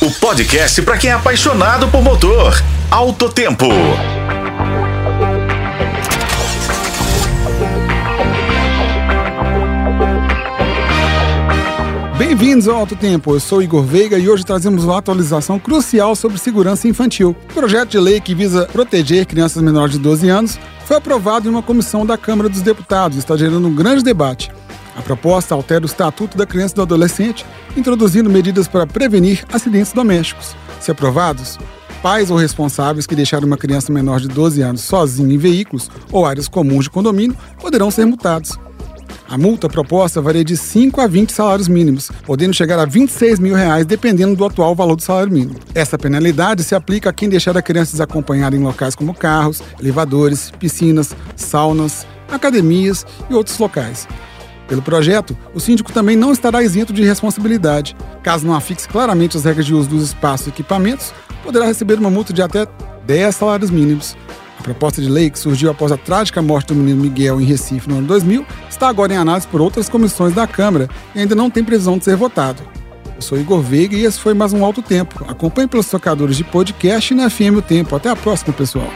o podcast para quem é apaixonado por motor. Alto Tempo. Bem-vindos ao Alto Tempo, eu sou Igor Veiga e hoje trazemos uma atualização crucial sobre segurança infantil. O projeto de lei que visa proteger crianças menores de 12 anos foi aprovado em uma comissão da Câmara dos Deputados e está gerando um grande debate. A proposta altera o Estatuto da Criança e do Adolescente, introduzindo medidas para prevenir acidentes domésticos. Se aprovados, pais ou responsáveis que deixaram uma criança menor de 12 anos sozinha em veículos ou áreas comuns de condomínio poderão ser multados. A multa proposta varia de 5 a 20 salários mínimos, podendo chegar a 26 mil reais, dependendo do atual valor do salário mínimo. Essa penalidade se aplica a quem deixar a criança desacompanhada em locais como carros, elevadores, piscinas, saunas, academias e outros locais. Pelo projeto, o síndico também não estará isento de responsabilidade. Caso não afixe claramente as regras de uso dos espaços e equipamentos, poderá receber uma multa de até 10 salários mínimos. A proposta de lei, que surgiu após a trágica morte do menino Miguel em Recife no ano 2000, está agora em análise por outras comissões da Câmara e ainda não tem previsão de ser votado. Eu sou Igor Veiga e esse foi mais um Alto Tempo. Acompanhe pelos tocadores de podcast e na FM O Tempo. Até a próxima, pessoal.